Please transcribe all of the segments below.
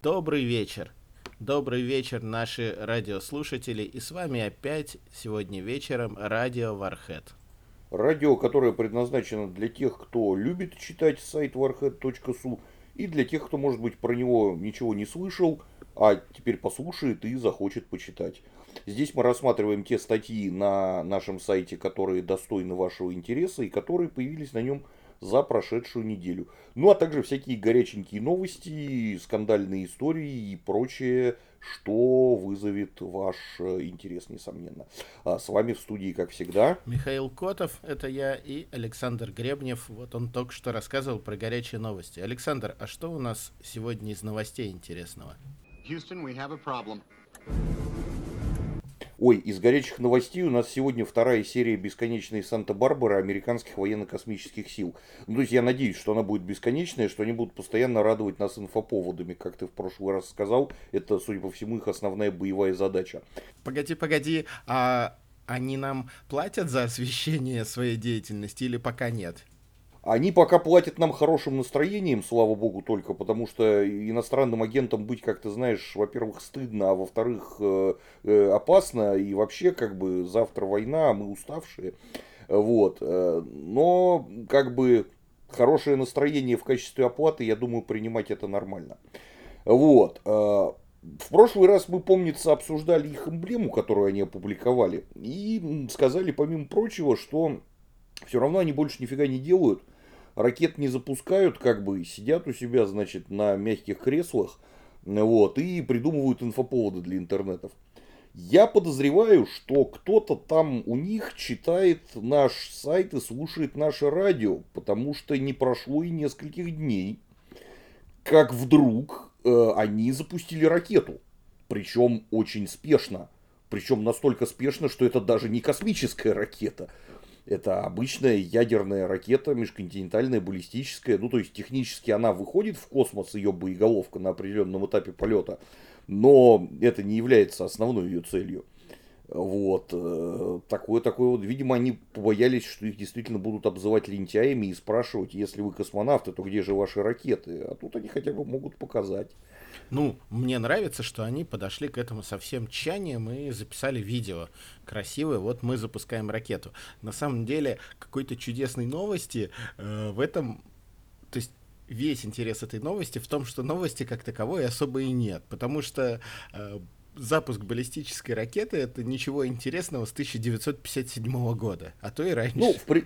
Добрый вечер. Добрый вечер, наши радиослушатели. И с вами опять сегодня вечером радио Вархет. Радио, которое предназначено для тех, кто любит читать сайт warhead.su и для тех, кто, может быть, про него ничего не слышал, а теперь послушает и захочет почитать. Здесь мы рассматриваем те статьи на нашем сайте, которые достойны вашего интереса и которые появились на нем за прошедшую неделю. Ну а также всякие горяченькие новости, скандальные истории и прочее, что вызовет ваш э, интерес, несомненно. А с вами в студии, как всегда, Михаил Котов, это я, и Александр Гребнев. Вот он только что рассказывал про горячие новости. Александр, а что у нас сегодня из новостей интересного? Houston, we have a problem. Ой, из горячих новостей у нас сегодня вторая серия бесконечной Санта-Барбары американских военно-космических сил. Ну, то есть я надеюсь, что она будет бесконечная, что они будут постоянно радовать нас инфоповодами, как ты в прошлый раз сказал. Это, судя по всему, их основная боевая задача. Погоди, погоди, а они нам платят за освещение своей деятельности или пока нет? Они пока платят нам хорошим настроением, слава богу, только потому что иностранным агентам быть, как ты знаешь, во-первых, стыдно, а во-вторых, э, э, опасно, и вообще, как бы, завтра война, а мы уставшие. Вот. э, Но, как бы, хорошее настроение в качестве оплаты, я думаю, принимать это нормально. Вот. В прошлый раз мы, помнится, обсуждали их эмблему, которую они опубликовали, и сказали, помимо прочего, что все равно они больше нифига не делают, ракет не запускают, как бы сидят у себя, значит, на мягких креслах, вот, и придумывают инфоповоды для интернетов. Я подозреваю, что кто-то там у них читает наш сайт и слушает наше радио, потому что не прошло и нескольких дней, как вдруг э, они запустили ракету. Причем очень спешно. Причем настолько спешно, что это даже не космическая ракета. Это обычная ядерная ракета, межконтинентальная, баллистическая. Ну, то есть, технически она выходит в космос, ее боеголовка на определенном этапе полета. Но это не является основной ее целью. Вот. э, Такое, такое вот. Видимо, они побоялись, что их действительно будут обзывать лентяями и спрашивать, если вы космонавты, то где же ваши ракеты? А тут они хотя бы могут показать. Ну, мне нравится, что они подошли к этому со всем тщанием и записали видео красивое. Вот мы запускаем ракету. На самом деле, какой-то чудесной новости э, в этом... То есть весь интерес этой новости в том, что новости как таковой особо и нет. Потому что э, запуск баллистической ракеты это ничего интересного с 1957 года, а то и раньше. Ну, в, при-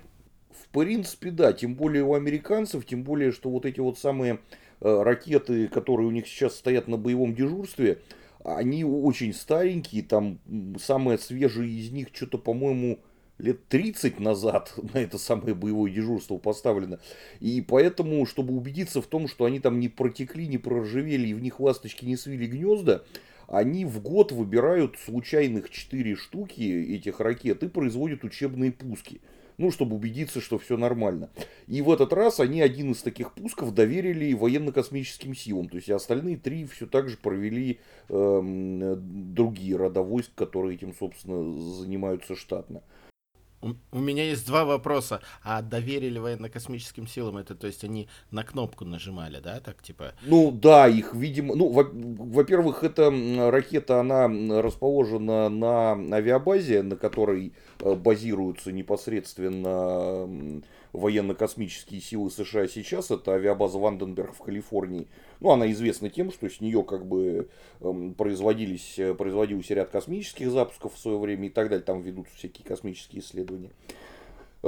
в принципе, да. Тем более у американцев, тем более, что вот эти вот самые ракеты, которые у них сейчас стоят на боевом дежурстве, они очень старенькие. Там м, самая свежая из них что-то, по-моему, лет 30 назад на это самое боевое дежурство поставлено. И поэтому, чтобы убедиться в том, что они там не протекли, не проржавели и в них ласточки не свили гнезда, они в год выбирают случайных 4 штуки этих ракет и производят учебные пуски. Ну, чтобы убедиться, что все нормально. И в этот раз они один из таких пусков доверили военно-космическим силам. То есть, остальные три все так же провели эм, другие рода войск, которые этим, собственно, занимаются штатно. У, меня есть два вопроса. А доверили военно-космическим силам это, то есть они на кнопку нажимали, да, так типа? Ну да, их, видимо, ну, во- во-первых, эта ракета, она расположена на авиабазе, на которой э, базируются непосредственно военно-космические силы США сейчас. Это авиабаза Ванденберг в Калифорнии. Ну, она известна тем, что с нее как бы эм, производились, э, производился ряд космических запусков в свое время и так далее. Там ведутся всякие космические исследования.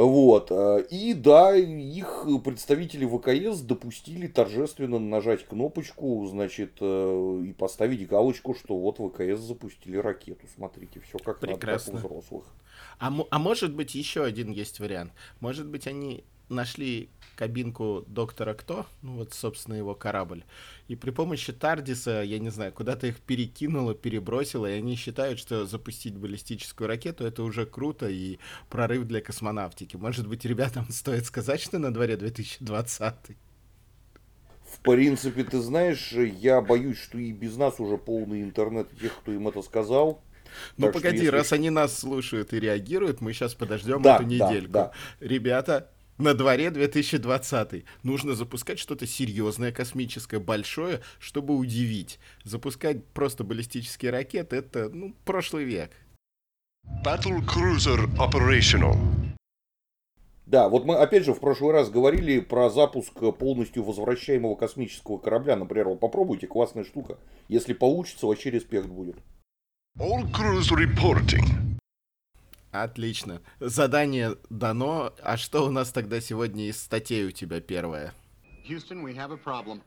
Вот. э, И да, их представители ВКС допустили торжественно нажать кнопочку, значит, э, и поставить галочку, что вот ВКС запустили ракету. Смотрите, все как надо, как у Прекрасно. взрослых. А, а может быть еще один есть вариант? Может быть они нашли кабинку доктора Кто, ну вот, собственно, его корабль, и при помощи Тардиса, я не знаю, куда-то их перекинуло, перебросило, и они считают, что запустить баллистическую ракету это уже круто и прорыв для космонавтики. Может быть, ребятам стоит сказать, что на дворе 2020 В принципе, ты знаешь, я боюсь, что и без нас уже полный интернет тех, кто им это сказал. Ну Так погоди, если- раз они нас слушают и реагируют, мы сейчас подождем Да, эту да, недельку. да. Ребята, На дворе 2020. Нужно запускать что-то серьезное, космическое, большое, чтобы удивить. Запускать просто баллистические ракеты — это, ну, прошлый век. Battle Cruiser Operational. Да, вот мы опять же в прошлый раз говорили про запуск полностью возвращаемого космического корабля. Например, вот попробуйте, классная штука. Если получится, вообще респект будет. All crews reporting. Отлично. Задание дано. А что у нас тогда сегодня из статей у тебя первое? Houston, we have a problem.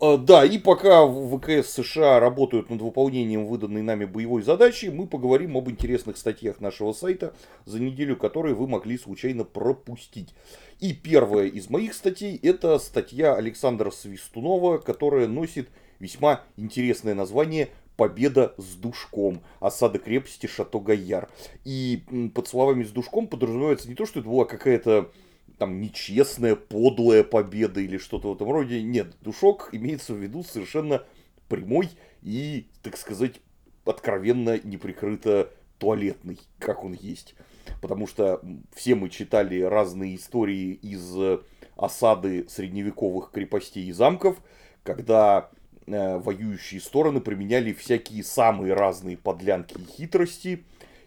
А, Да, и пока в ВКС США работают над выполнением выданной нами боевой задачи, мы поговорим об интересных статьях нашего сайта, за неделю которые вы могли случайно пропустить. И первая из моих статей это статья Александра Свистунова, которая носит весьма интересное название «Победа с душком. Осада крепости Шато-Гайяр». И под словами «с душком» подразумевается не то, что это была какая-то там нечестная, подлая победа или что-то в этом роде. Нет, душок имеется в виду совершенно прямой и, так сказать, откровенно неприкрыто туалетный, как он есть. Потому что все мы читали разные истории из э, осады средневековых крепостей и замков, когда воюющие стороны применяли всякие самые разные подлянки и хитрости.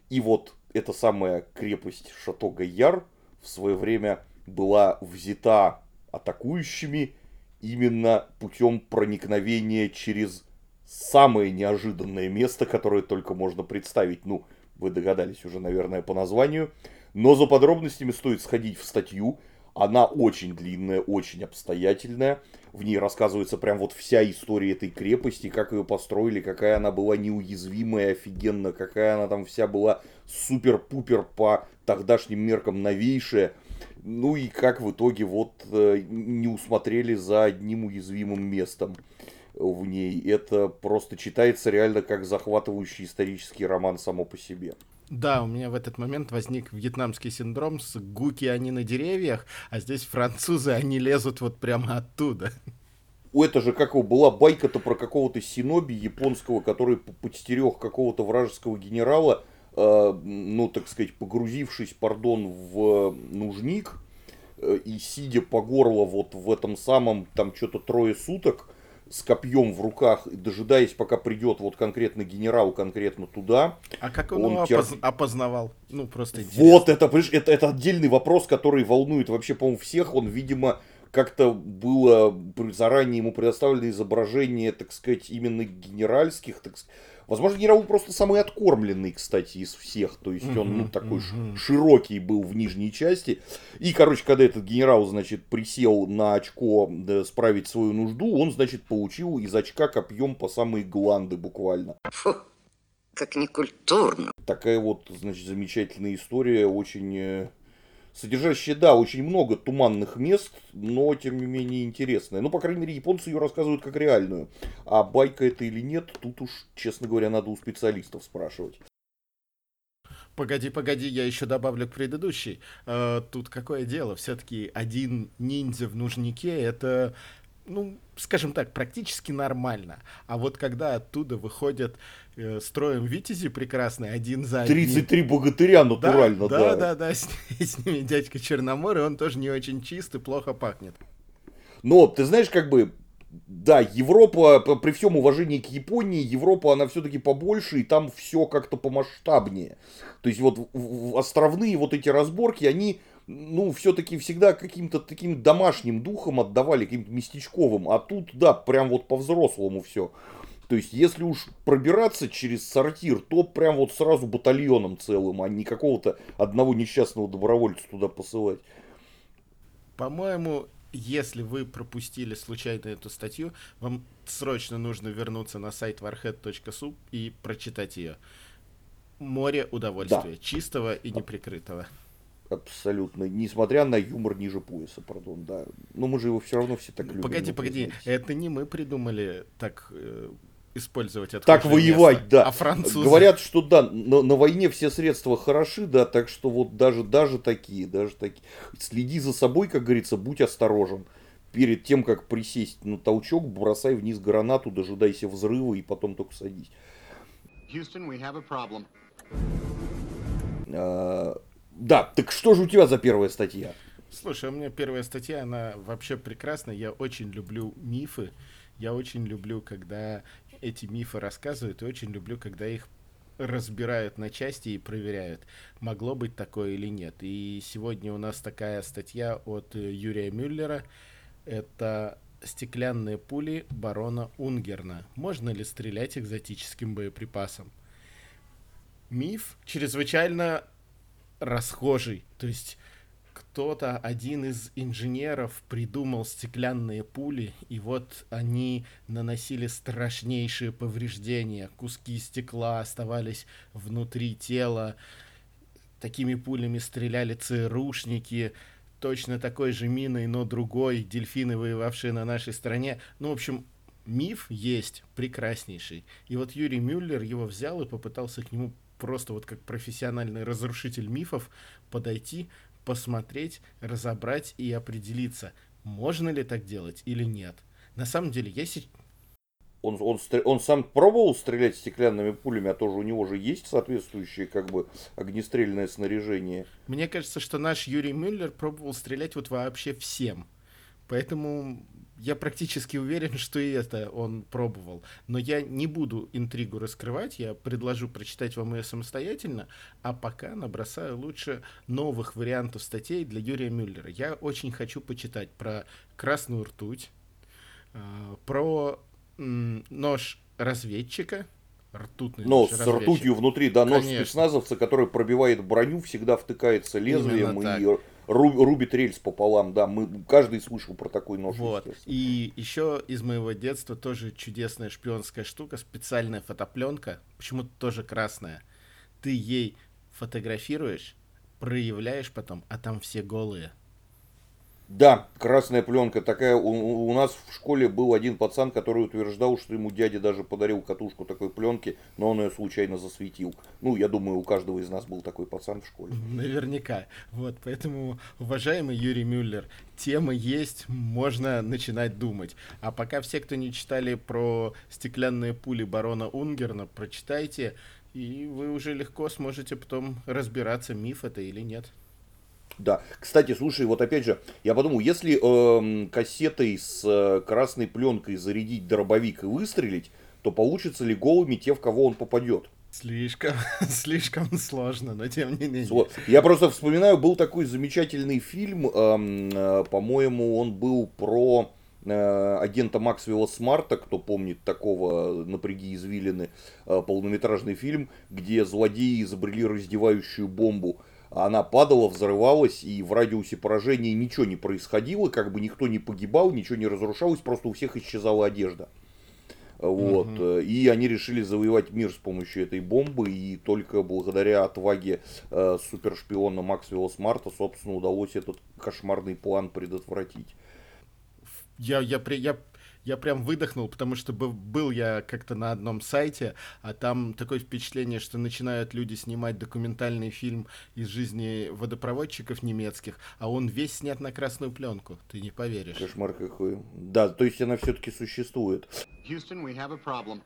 И вот эта самая крепость Шато-Гайяр в свое время была взята атакующими именно путем проникновения через самое неожиданное место, которое только можно представить. Ну, вы догадались уже, наверное, по названию. Но за подробностями стоит сходить в статью. Она очень длинная, очень обстоятельная. В ней рассказывается прям вот вся история этой крепости, как ее построили, какая она была неуязвимая, офигенно, какая она там вся была супер-пупер по тогдашним меркам новейшая. Ну и как в итоге вот э, не усмотрели за одним уязвимым местом в ней. Это просто читается реально как захватывающий исторический роман само по себе. Да, у меня в этот момент возник вьетнамский синдром с гуки они на деревьях, а здесь французы, они лезут вот прямо оттуда. У это же как его была байка-то про какого-то синоби японского, который подстерег какого-то вражеского генерала, э, ну, так сказать, погрузившись, пардон, в нужник, э, и сидя по горло вот в этом самом, там что-то трое суток, с копьем в руках, дожидаясь, пока придет вот конкретно генерал, конкретно туда. А как он, Он его тер- опоз- опознавал? Ну, просто интересно. Вот это, это, это отдельный вопрос, который волнует вообще, по-моему, всех. Он, видимо, как-то было заранее ему предоставлено изображение, так сказать, именно генеральских, так сказать. Возможно, генерал просто самый откормленный, кстати, из всех. То есть он, ну, такой ш- широкий был в нижней части. И, короче, когда этот генерал, значит, присел на очко да, справить свою нужду, он, значит, получил из очка копьем по самые гланды буквально. Фу, как некультурно. такая вот, значит, замечательная история, очень э, содержащая, да, очень много туманных мест, но, тем не менее, интересная. Ну, по крайней мере, японцы ее рассказывают как реальную. А байка это или нет, тут уж, честно говоря, надо у специалистов спрашивать. Погоди, погоди, я еще добавлю к предыдущей. Э, тут какое дело? Все-таки один ниндзя в нужнике это, ну, скажем так, практически нормально. А вот когда оттуда выходят э, строем витязи прекрасные, один за одним. 33 богатыря натурально, да, да. да, да, с, с ними дядька Черномор, и он тоже не очень чист и плохо пахнет. Но, ты знаешь, как бы, да, Европа, при всем уважении к Японии, Европа, она все-таки побольше, и там все как-то помасштабнее. То есть вот островные вот эти разборки, они, ну, все-таки всегда каким-то таким домашним духом отдавали, каким-то местечковым. А тут, да, прям вот по-взрослому все. То есть, если уж пробираться через сортир, то прям вот сразу батальоном целым, а не какого-то одного несчастного добровольца туда посылать. По-моему, если вы пропустили случайно эту статью, вам срочно нужно вернуться на сайт warhead.su и прочитать ее. Море удовольствия, чистого и неприкрытого. Абсолютно. Несмотря на юмор ниже пояса, пардон, да. Но мы же его все равно все так любим. погоди, погоди, это не мы придумали так э, использовать это Так воевать, да. а французы. Говорят, что да, на, на войне все средства хороши, да, так что вот даже, даже такие, даже такие. Следи за собой, как говорится, будь осторожен. Перед тем, как присесть на толчок, бросай вниз гранату, дожидайся взрыва и потом только садись. Houston, we have a problem. Да, так что же у тебя за первая статья? Слушай, у меня первая статья, она вообще прекрасная. Я очень люблю мифы. Я очень люблю, когда эти мифы рассказывают, и очень люблю, когда их разбирают на части и проверяют, могло быть такое или нет. И сегодня у нас такая статья от э, Юрия Мюллера. Это стеклянные пули барона Унгерна. Можно ли стрелять экзотическим боеприпасом? Миф чрезвычайно расхожий. То есть кто-то, один из инженеров придумал стеклянные пули, и вот они наносили страшнейшие повреждения. Куски стекла оставались внутри тела. Такими пулями стреляли ЦРУшники, точно такой же миной, но другой, дельфины, воевавшие на нашей стороне. Ну, в общем, миф есть прекраснейший. И вот Юрий Мюллер его взял и попытался к нему просто вот как профессиональный разрушитель мифов подойти, посмотреть, разобрать и определиться, можно ли так делать или нет. На самом деле, я сейчас... Он, он, он сам пробовал стрелять стеклянными пулями, а тоже у него же есть соответствующее как бы огнестрельное снаряжение. Мне кажется, что наш Юрий Мюллер пробовал стрелять вот вообще всем. Поэтому я практически уверен, что и это он пробовал. Но я не буду интригу раскрывать, я предложу прочитать вам ее самостоятельно, а пока набросаю лучше новых вариантов статей для Юрия Мюллера. Я очень хочу почитать про красную ртуть, а, про нож разведчика, ртутный Но с ртутью внутри, да, нож Конечно. спецназовца, который пробивает броню, всегда втыкается лезвием и рубит рельс пополам, да, мы каждый слышал про такой нож. Вот. И еще из моего детства тоже чудесная шпионская штука, специальная фотопленка, почему-то тоже красная. Ты ей фотографируешь, проявляешь потом, а там все голые. Да, красная пленка такая. У, у нас в школе был один пацан, который утверждал, что ему дядя даже подарил катушку такой пленки, но он ее случайно засветил. Ну, я думаю, у каждого из нас был такой пацан в школе. Наверняка. Вот, поэтому, уважаемый Юрий Мюллер, темы есть, можно начинать думать. А пока все, кто не читали про стеклянные пули барона Унгерна, прочитайте, и вы уже легко сможете потом разбираться, миф это или нет. Да. Кстати, слушай, вот опять же, я подумал, если э, кассетой с э, красной пленкой зарядить дробовик и выстрелить, то получится ли голыми те, в кого он попадет? Слишком, слишком сложно, но тем не менее. Я просто вспоминаю, был такой замечательный фильм, э, э, по-моему, он был про э, агента Максвелла Смарта, кто помнит такого «Напряги извилины», э, полнометражный фильм, где злодеи изобрели раздевающую бомбу она падала, взрывалась, и в радиусе поражения ничего не происходило, как бы никто не погибал, ничего не разрушалось, просто у всех исчезала одежда. Вот. Угу. И они решили завоевать мир с помощью этой бомбы, и только благодаря отваге э, супершпиона Максвелла Смарта, собственно, удалось этот кошмарный план предотвратить. Я, я, я, я прям выдохнул, потому что был я как-то на одном сайте, а там такое впечатление, что начинают люди снимать документальный фильм из жизни водопроводчиков немецких, а он весь снят на красную пленку. Ты не поверишь. Кошмар какой. Да, то есть она все-таки существует. Houston, we have a problem.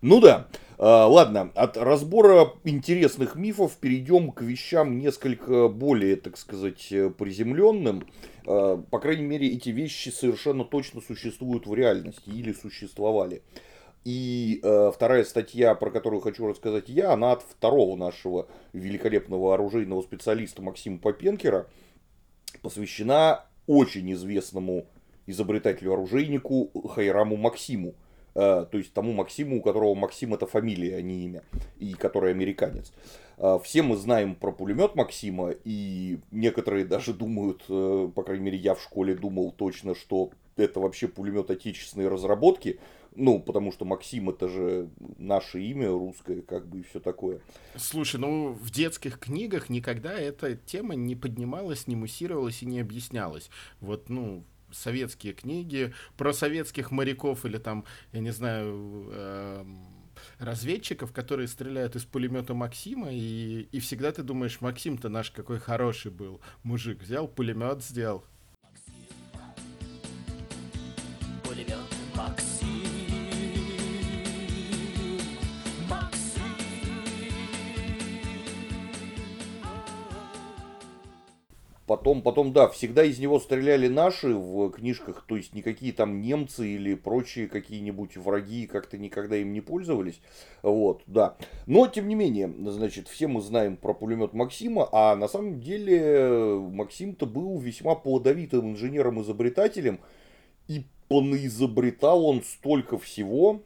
Ну да. А, ладно, от разбора интересных мифов перейдем к вещам несколько более, так сказать, приземленным. А, по крайней мере, эти вещи совершенно точно существуют в реальности или существовали. И э, вторая статья, про которую хочу рассказать я, она от второго нашего великолепного оружейного специалиста Максима Попенкера, посвящена очень известному изобретателю-оружейнику Хайраму Максиму. Э, то есть тому Максиму, у которого Максим это фамилия, а не имя, и который американец. Э, все мы знаем про пулемет Максима, и некоторые даже думают, э, по крайней мере я в школе думал точно, что это вообще пулемет отечественной разработки, ну, потому что Максим это же наше имя русское, как бы и все такое. Слушай, ну в детских книгах никогда эта тема не поднималась, не муссировалась и не объяснялась. Вот, ну, советские книги про советских моряков или там, я не знаю, э, разведчиков, которые стреляют из пулемета Максима, и, и всегда ты думаешь, Максим-то наш какой хороший был мужик, взял пулемет, сделал. Потом, потом, да, всегда из него стреляли наши в книжках, то есть никакие там немцы или прочие какие-нибудь враги как-то никогда им не пользовались. Вот, да. Но, тем не менее, значит, все мы знаем про пулемет Максима, а на самом деле Максим-то был весьма плодовитым инженером-изобретателем, и понаизобретал он столько всего,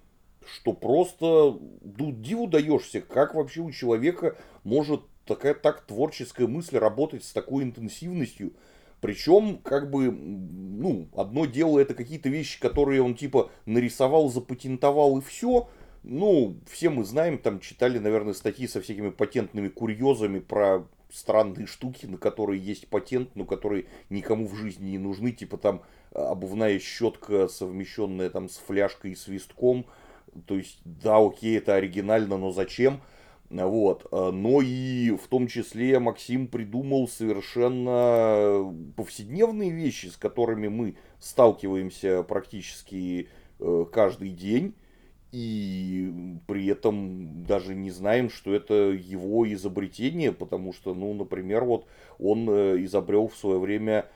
что просто ну, диву даешься, как вообще у человека может такая так творческая мысль работать с такой интенсивностью. Причем, как бы, ну, одно дело это какие-то вещи, которые он типа нарисовал, запатентовал и все. Ну, все мы знаем, там читали, наверное, статьи со всякими патентными курьезами про странные штуки, на которые есть патент, но которые никому в жизни не нужны, типа там обувная щетка, совмещенная там с фляжкой и свистком. То есть, да, окей, это оригинально, но зачем? Вот. Э, но и в том числе Максим придумал совершенно повседневные вещи, с которыми мы сталкиваемся практически э, каждый день. И при этом даже не знаем, что это его изобретение, потому что, ну, например, вот он э, изобрел в свое время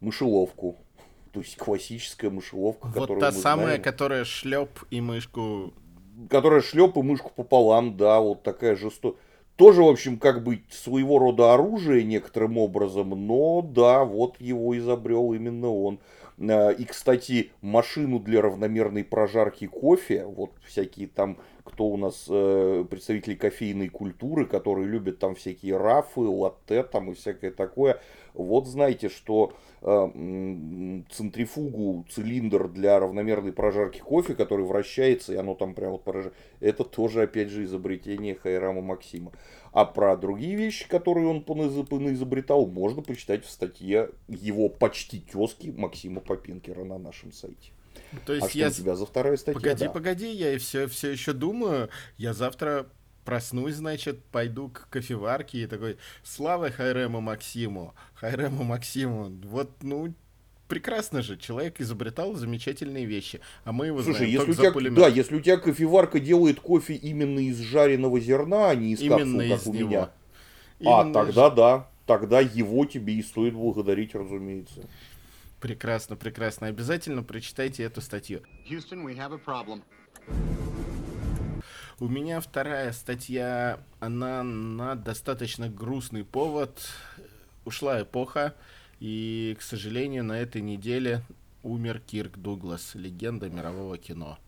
мышеловку. То есть классическая мышеловка, вот которую та мы самая, знаем. которая шлеп и мышку которая шлеп и мышку пополам, да, вот такая жестокая. Тоже, в общем, как бы своего рода оружие некоторым образом, но да, вот его изобрел именно он. А, и, кстати, машину для равномерной прожарки кофе, вот всякие там, кто у нас э, представители кофейной культуры, которые любят там всякие рафы, латте там и всякое такое, вот знаете, что э, центрифугу, цилиндр для равномерной прожарки кофе, который вращается, и оно там прямо вот поражает, это тоже, опять же, изобретение Хайрама Максима. А про другие вещи, которые он изобретал, можно почитать в статье его почти тезки Максима Попинкера на нашем сайте. То есть а что я... у тебя за вторая статья? Погоди, да. погоди, я все, все еще думаю. Я завтра проснусь, значит, пойду к кофеварке и такой, слава Хайрему Максиму, Хайрему Максиму. Вот, ну, прекрасно же, человек изобретал замечательные вещи, а мы его Слушай, знаем если только у тебя, за пулемет. да, если у тебя кофеварка делает кофе именно из жареного зерна, а не из Именно капсул, из как у него. меня, Именно а тогда да, тогда его тебе и стоит благодарить, разумеется. Прекрасно, прекрасно. Обязательно прочитайте эту статью. Houston, we have a problem. У меня вторая статья, она на достаточно грустный повод. Ушла эпоха, и, к сожалению, на этой неделе умер Кирк Дуглас, легенда мирового кино.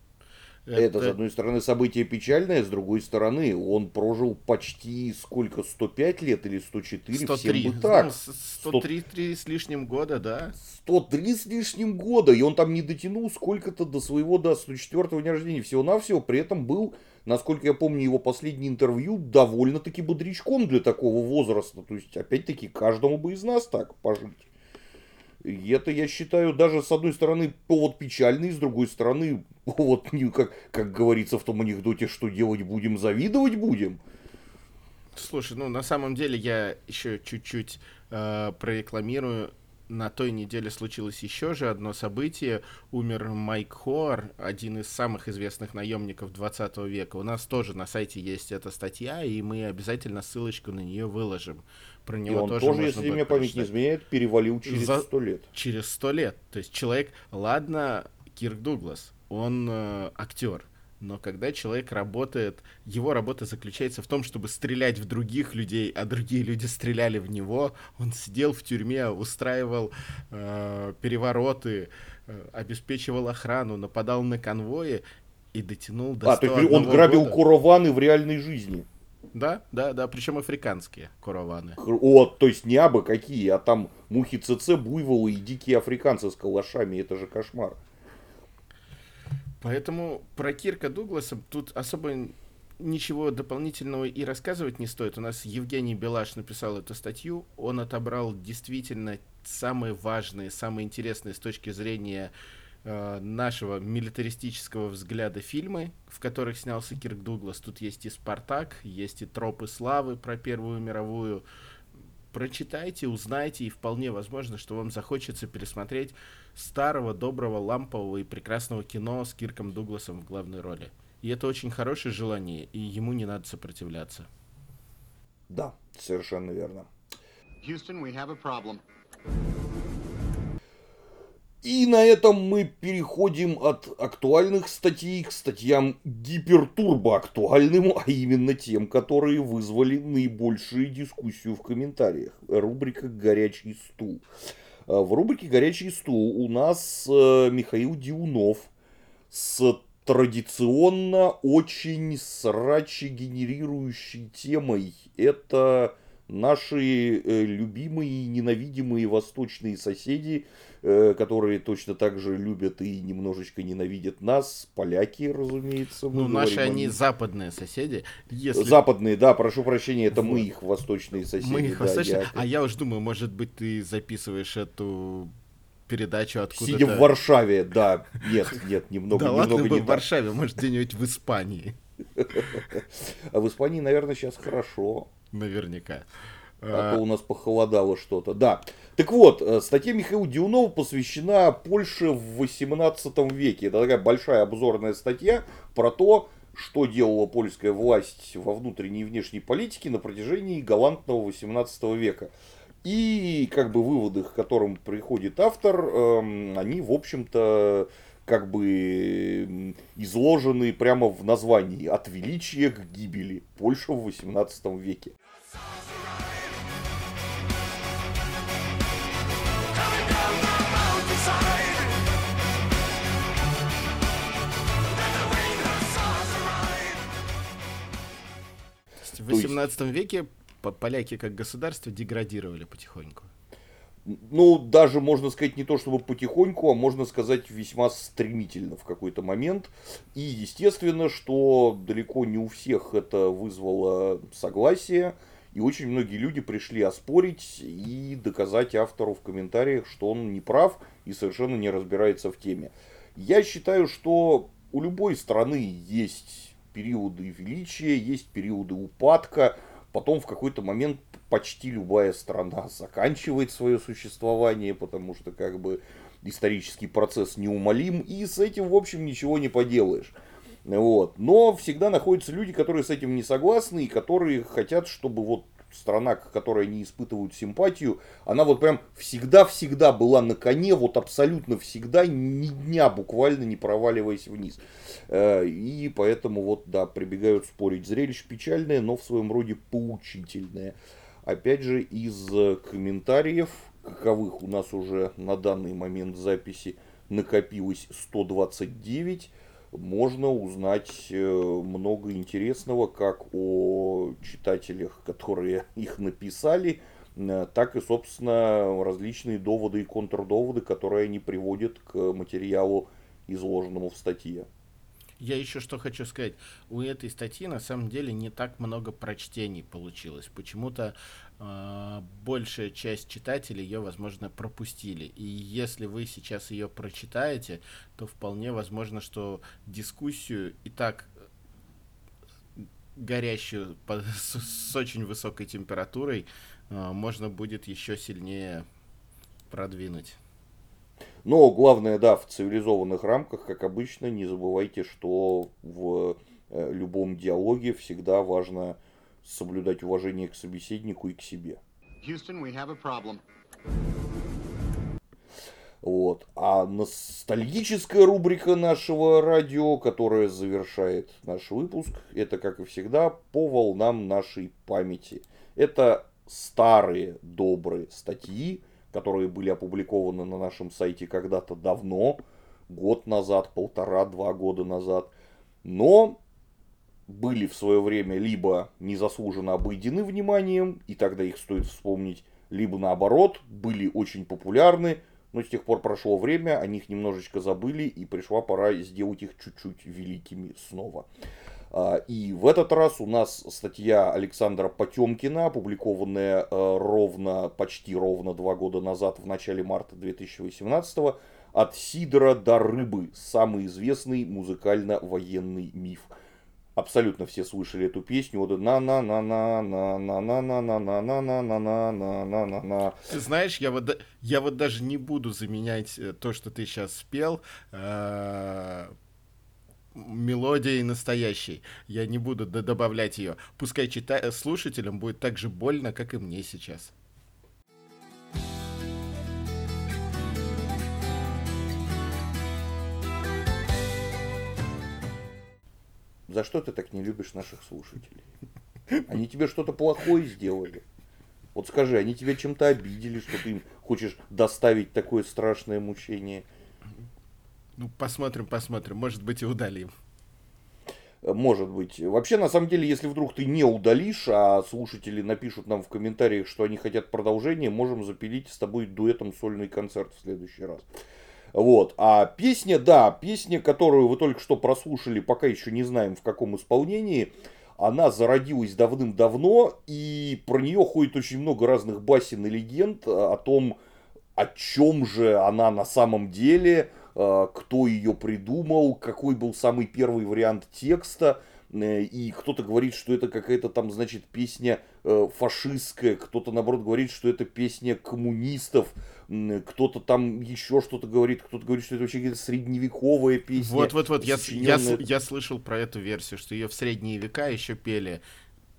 Это, с одной стороны, событие печальное, с другой стороны, он прожил почти сколько, 105 лет или 104, 103, всем бы так. ну, с- 103 3 с лишним года, да. 103 с лишним года, и он там не дотянул сколько-то до своего, до 104 дня рождения, всего-навсего, при этом был, насколько я помню, его последнее интервью довольно-таки бодрячком для такого возраста, то есть, опять-таки, каждому бы из нас так пожить. И это, я считаю, даже с одной стороны повод печальный, с другой стороны, повод, как, как говорится в том анекдоте, что делать будем, завидовать будем. Слушай, ну на самом деле я еще чуть-чуть э, прорекламирую. На той неделе случилось еще же одно событие. Умер Майк Хоар, один из самых известных наемников 20 века. У нас тоже на сайте есть эта статья, и мы обязательно ссылочку на нее выложим. Про И него он тоже, тоже, если мне память не изменяет, перевалил через За- сто лет. Через сто лет. То есть человек, ладно, Кирк Дуглас, он э, актер, но когда человек работает, его работа заключается в том, чтобы стрелять в других людей, а другие люди стреляли в него, он сидел в тюрьме, устраивал э, перевороты, э, обеспечивал охрану, нападал на конвои и дотянул до А, то есть 101 он грабил года. курованы в реальной жизни. Да, да, да, причем африканские курованы. О, то есть не абы какие, а там мухи ЦЦ, буйволы и дикие африканцы с калашами. Это же кошмар. Поэтому про Кирка Дугласа тут особо ничего дополнительного и рассказывать не стоит. У нас Евгений Белаш написал эту статью. Он отобрал действительно самые важные, самые интересные с точки зрения э, нашего милитаристического взгляда фильмы, в которых снялся Кирк Дуглас. Тут есть и «Спартак», есть и «Тропы славы» про Первую мировую. Прочитайте, узнайте, и вполне возможно, что вам захочется пересмотреть старого, доброго, лампового и прекрасного кино с Кирком Дугласом в главной роли. И это очень хорошее желание, и ему не надо сопротивляться. Да, совершенно верно. Houston, we have a problem. И на этом мы переходим от актуальных статей к статьям гипертурбо актуальным, а именно тем, которые вызвали наибольшую дискуссию в комментариях. Рубрика «Горячий стул». А, В рубрике «Горячий стул» у нас э, Михаил Диунов с традиционно очень срачи генерирующей темой. Это наши э, любимые и ненавидимые восточные соседи, э, которые точно так же любят и немножечко ненавидят нас, поляки, разумеется. мы Ну, наши говорим они западные соседи. Если Западные, да, прошу прощения, это мы Вот. их восточные соседи. мы их да, восточные... я- А я уж думаю, может быть, ты записываешь эту передачу откуда-то... Сидя в Варшаве, да, нет, нет, немного, Да ладно немного бы не в. Варшаве, может, где-нибудь в Испании. А в Испании, наверное, сейчас хорошо. Наверняка. А то А, у нас похолодало что-то. Да. Так вот, э, статья Михаила Дюнова посвящена Польше в 18 веке. Это такая большая обзорная статья про то, что делала польская власть во внутренней и внешней политике на протяжении галантного 18 века. И как бы выводы, к которым приходит автор, эм, они, в общем-то, как бы изложены прямо в названии «От величия к гибели. Польша в 18 веке». В 18 веке по- поляки как государство деградировали потихоньку. Ну, даже можно сказать не то чтобы потихоньку, а можно сказать весьма стремительно в какой-то момент. И естественно, что далеко не у всех это вызвало согласие. И очень многие люди пришли оспорить и доказать автору в комментариях, что он не прав и совершенно не разбирается в теме. Я считаю, что у любой страны есть периоды величия, есть периоды упадка. Потом в какой-то момент почти любая страна заканчивает свое существование, потому что как бы исторический процесс неумолим, и с этим, в общем, ничего не поделаешь. Вот. Но всегда находятся люди, которые с этим не согласны, и которые хотят, чтобы вот страна, к которой они испытывают симпатию, она вот прям всегда-всегда была на коне, вот абсолютно всегда, ни дня буквально не проваливаясь вниз. Э, И поэтому вот, да, прибегают спорить. Зрелище печальное, но в своем роде поучительное. Опять же, из э, комментариев, каковых у нас уже на данный момент записи накопилось 129, можно узнать э, много интересного как о читателях, которые их написали, э, так и, собственно, различные доводы и контрдоводы, которые они приводят к материалу, изложенному в статье. Я еще что хочу сказать. У этой статьи на самом деле не так много прочтений получилось. Почему-то э, большая часть читателей ее, возможно, пропустили. И если вы сейчас ее прочитаете, то вполне возможно, что дискуссию и так э, горящую по- с, с очень высокой температурой э, можно будет еще сильнее продвинуть. Но главное, да, в цивилизованных рамках, как обычно, не забывайте, что в э, любом диалоге всегда важно соблюдать уважение к собеседнику и к себе. Houston, we have a problem. Вот. А ностальгическая рубрика нашего радио, которая завершает наш выпуск, это, как и всегда, по волнам нашей памяти. Это старые добрые статьи, которые были опубликованы на нашем сайте когда-то давно, год назад, полтора-два года назад, но были в свое время либо незаслуженно обойдены вниманием, и тогда их стоит вспомнить, либо наоборот, были очень популярны, но с тех пор прошло время, о них немножечко забыли, и пришла пора сделать их чуть-чуть великими снова. А, И в этот раз у нас статья Александра Потемкина, опубликованная э, ровно, почти ровно два года назад, в начале марта 2018 «От Сидора до рыбы. Самый известный музыкально-военный миф». Абсолютно все слышали эту песню. Вот на на на на на на на на на на на на на на на на на на Ты знаешь, я вот, я вот даже не буду заменять э, то, что ты сейчас спел, э, мелодией настоящей. Я не буду добавлять ее. Пускай чита- э, слушателям будет так же больно, как и мне сейчас. За что ты так не любишь наших слушателей? Они тебе что-то плохое сделали. Вот скажи, они тебя чем-то обидели, что ты им хочешь доставить такое страшное мучение – ну, посмотрим, посмотрим. Может быть, и удалим. Может быть. Вообще, на самом деле, если вдруг ты не удалишь, а слушатели напишут нам в комментариях, что они хотят продолжения, можем запилить с тобой дуэтом сольный концерт в следующий раз. Вот. А песня, да, песня, которую вы только что прослушали, пока еще не знаем в каком исполнении, она зародилась давным-давно, и про нее ходит очень много разных басен и легенд о том, о чем же она на самом деле, кто ее придумал, какой был самый первый вариант текста. Э, и кто-то говорит, что это какая-то там, значит, песня э, фашистская, кто-то, наоборот, говорит, что это песня коммунистов, кто-то там еще что-то говорит, кто-то говорит, что это вообще какая-то средневековая песня. Вот-вот-вот, я, я, я слышал про эту версию, что ее в средние века еще пели.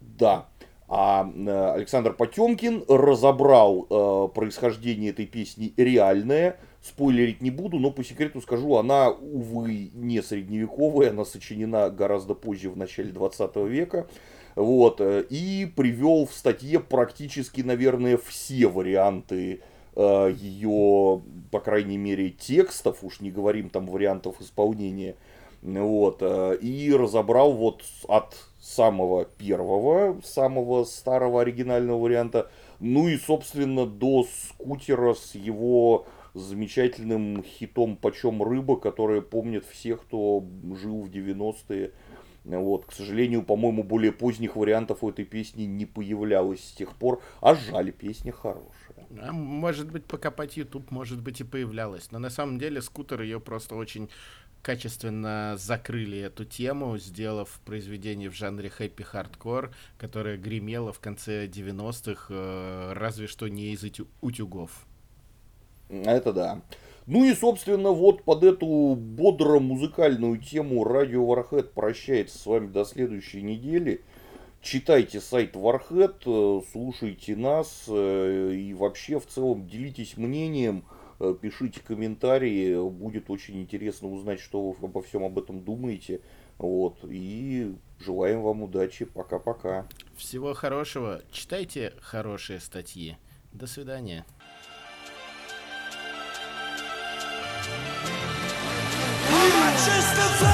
Да. А э, Александр Потемкин разобрал э, происхождение этой песни реальное. Спойлерить не буду, но по секрету скажу, она, увы, не средневековая, она сочинена гораздо позже, в начале 20 века. Вот, э, и привел в статье практически, наверное, все варианты э, ее, по крайней мере, текстов, уж не говорим там вариантов исполнения. Вот, э, и разобрал вот от самого первого, самого старого оригинального варианта, ну и, собственно, до скутера с его замечательным хитом «Почем рыба», который помнят все, кто жил в 90-е. Вот, к сожалению, по-моему, более поздних вариантов у этой песни не появлялось с тех пор, а жаль, песня хорошая. А может быть, покопать YouTube, может быть, и появлялась. Но на самом деле скутер ее просто очень качественно закрыли эту тему, сделав произведение в жанре happy hardcore, которое гремело в конце 90-х, э, разве что не из утюгов. Это да. Ну и, собственно, вот под эту бодро-музыкальную тему радио Warhead прощается с вами до следующей недели. Читайте сайт Warhead, э, слушайте нас э, и вообще в целом делитесь мнением, э, пишите комментарии, будет очень интересно узнать, что вы обо всем об этом думаете. Вот. И желаем вам удачи. Пока-пока. Всего хорошего. Читайте хорошие статьи. До свидания. Чисто